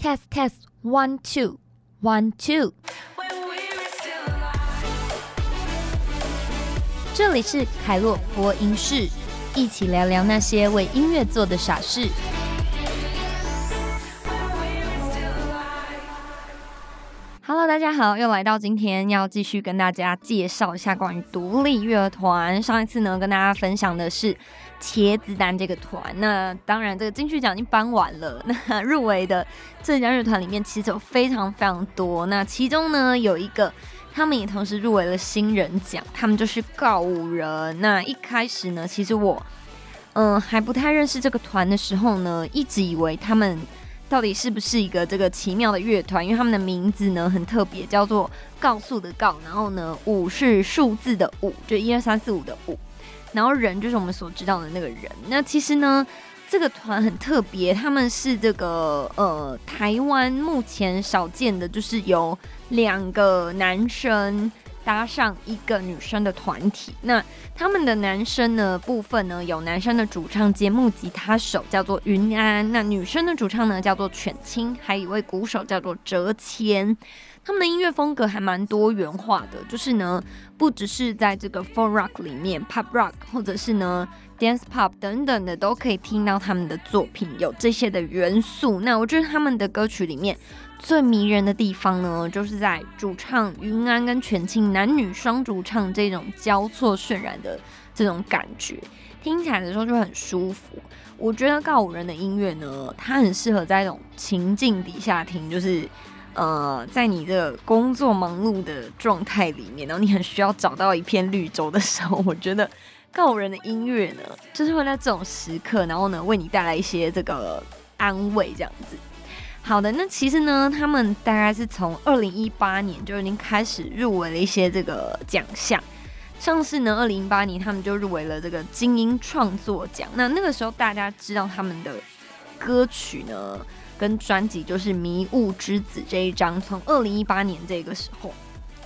Test test one two one two。这里是凯洛播音室，一起聊聊那些为音乐做的傻事。Hello，大家好，又来到今天要继续跟大家介绍一下关于独立乐团。上一次呢，跟大家分享的是茄子蛋这个团。那当然，这个金曲奖已经颁完了。那入围的这家乐团里面，其实有非常非常多。那其中呢，有一个他们也同时入围了新人奖，他们就是告五人。那一开始呢，其实我嗯还不太认识这个团的时候呢，一直以为他们。到底是不是一个这个奇妙的乐团？因为他们的名字呢很特别，叫做“告诉”的“告”，然后呢“五”是数字的“五”，就一二三四五的“五”，然后“人”就是我们所知道的那个人。那其实呢，这个团很特别，他们是这个呃台湾目前少见的，就是有两个男生。搭上一个女生的团体，那他们的男生呢部分呢有男生的主唱节目吉他手叫做云安，那女生的主唱呢叫做犬青，还有一位鼓手叫做哲谦。他们的音乐风格还蛮多元化的，就是呢不只是在这个 folk rock 里面，pop rock 或者是呢 dance pop 等等的都可以听到他们的作品有这些的元素。那我觉得他们的歌曲里面。最迷人的地方呢，就是在主唱云安跟全庆男女双主唱这种交错渲染的这种感觉，听起来的时候就很舒服。我觉得告五人的音乐呢，它很适合在一种情境底下听，就是呃，在你的工作忙碌的状态里面，然后你很需要找到一片绿洲的时候，我觉得告五人的音乐呢，就是会在这种时刻，然后呢，为你带来一些这个安慰，这样子。好的，那其实呢，他们大概是从二零一八年就已经开始入围了一些这个奖项。上次呢，二零一八年他们就入围了这个精英创作奖。那那个时候大家知道他们的歌曲呢，跟专辑就是《迷雾之子》这一张。从二零一八年这个时候，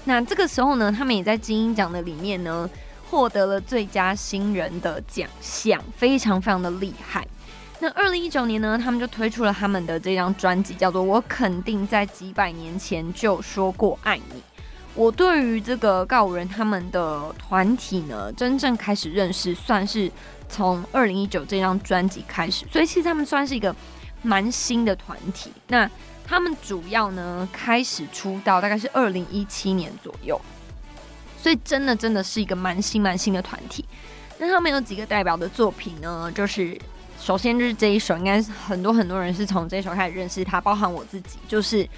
那这个时候呢，他们也在精英奖的里面呢，获得了最佳新人的奖项，非常非常的厉害。那二零一九年呢，他们就推出了他们的这张专辑，叫做《我肯定在几百年前就说过爱你》。我对于这个告五人他们的团体呢，真正开始认识，算是从二零一九这张专辑开始。所以其实他们算是一个蛮新的团体。那他们主要呢开始出道大概是二零一七年左右，所以真的真的是一个蛮新蛮新的团体。那他们有几个代表的作品呢？就是。首先就是这一首，应该是很多很多人是从这一首开始认识他，包含我自己，就是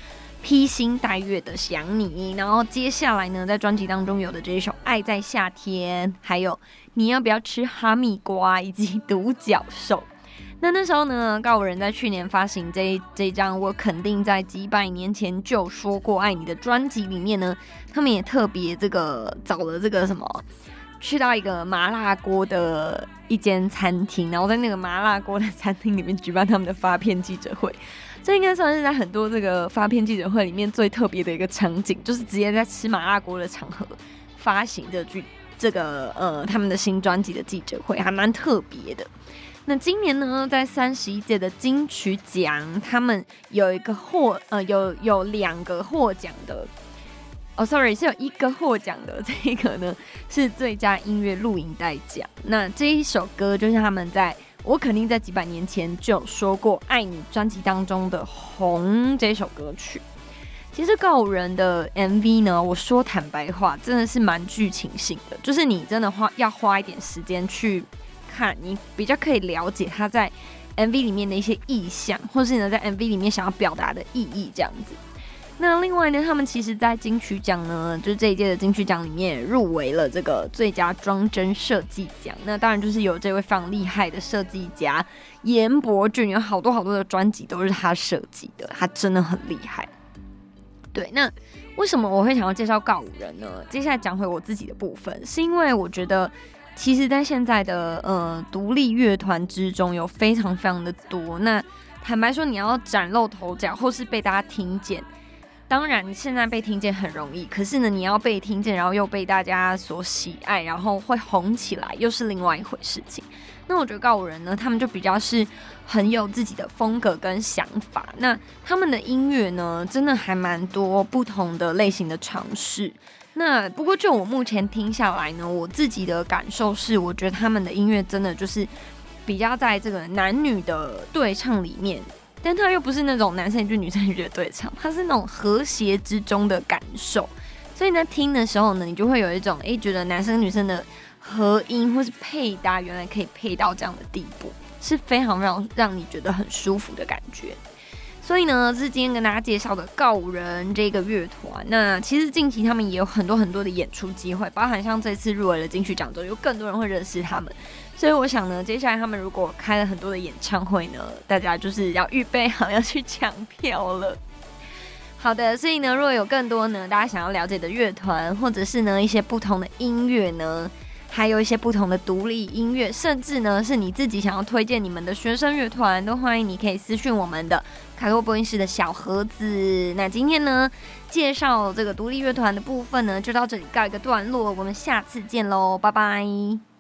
披星戴月的想你。然后接下来呢，在专辑当中有的这一首《爱在夏天》，还有你要不要吃哈密瓜，以及独角兽。那那时候呢，告五人在去年发行这这张我肯定在几百年前就说过爱你的专辑里面呢，他们也特别这个找了这个什么。去到一个麻辣锅的一间餐厅，然后在那个麻辣锅的餐厅里面举办他们的发片记者会，这应该算是在很多这个发片记者会里面最特别的一个场景，就是直接在吃麻辣锅的场合发行这剧这个呃他们的新专辑的记者会，还蛮特别的。那今年呢，在三十一届的金曲奖，他们有一个获呃有有两个获奖的。哦，sorry，是有一个获奖的，这个呢是最佳音乐录影带奖。那这一首歌就是他们在我肯定在几百年前就有说过《爱你》专辑当中的《红》这首歌曲。其实告五人的 MV 呢，我说坦白话，真的是蛮剧情性的，就是你真的花要花一点时间去看，你比较可以了解他在 MV 里面的一些意象，或是呢在 MV 里面想要表达的意义这样子。那另外呢，他们其实，在金曲奖呢，就是这一届的金曲奖里面入围了这个最佳装帧设计奖。那当然就是有这位非常厉害的设计家严伯俊，有好多好多的专辑都是他设计的，他真的很厉害。对，那为什么我会想要介绍告五人呢？接下来讲回我自己的部分，是因为我觉得，其实，在现在的呃独立乐团之中，有非常非常的多。那坦白说，你要崭露头角，或是被大家听见。当然，现在被听见很容易，可是呢，你要被听见，然后又被大家所喜爱，然后会红起来，又是另外一回事情。那我觉得告五人呢，他们就比较是很有自己的风格跟想法。那他们的音乐呢，真的还蛮多不同的类型的尝试。那不过就我目前听下来呢，我自己的感受是，我觉得他们的音乐真的就是比较在这个男女的对唱里面。但他又不是那种男生一句女生一句的对唱，他是那种和谐之中的感受，所以呢听的时候呢，你就会有一种诶，觉得男生女生的合音或是配搭原来可以配到这样的地步，是非常非常让你觉得很舒服的感觉。所以呢，这是今天跟大家介绍的告人这个乐团。那其实近期他们也有很多很多的演出机会，包含像这次入围了金曲奖之后，有更多人会认识他们。所以我想呢，接下来他们如果开了很多的演唱会呢，大家就是要预备好要去抢票了。好的，所以呢，如果有更多呢大家想要了解的乐团，或者是呢一些不同的音乐呢，还有一些不同的独立音乐，甚至呢是你自己想要推荐你们的学生乐团，都欢迎你可以私讯我们的卡洛波音室的小盒子。那今天呢介绍这个独立乐团的部分呢，就到这里告一个段落，我们下次见喽，拜拜。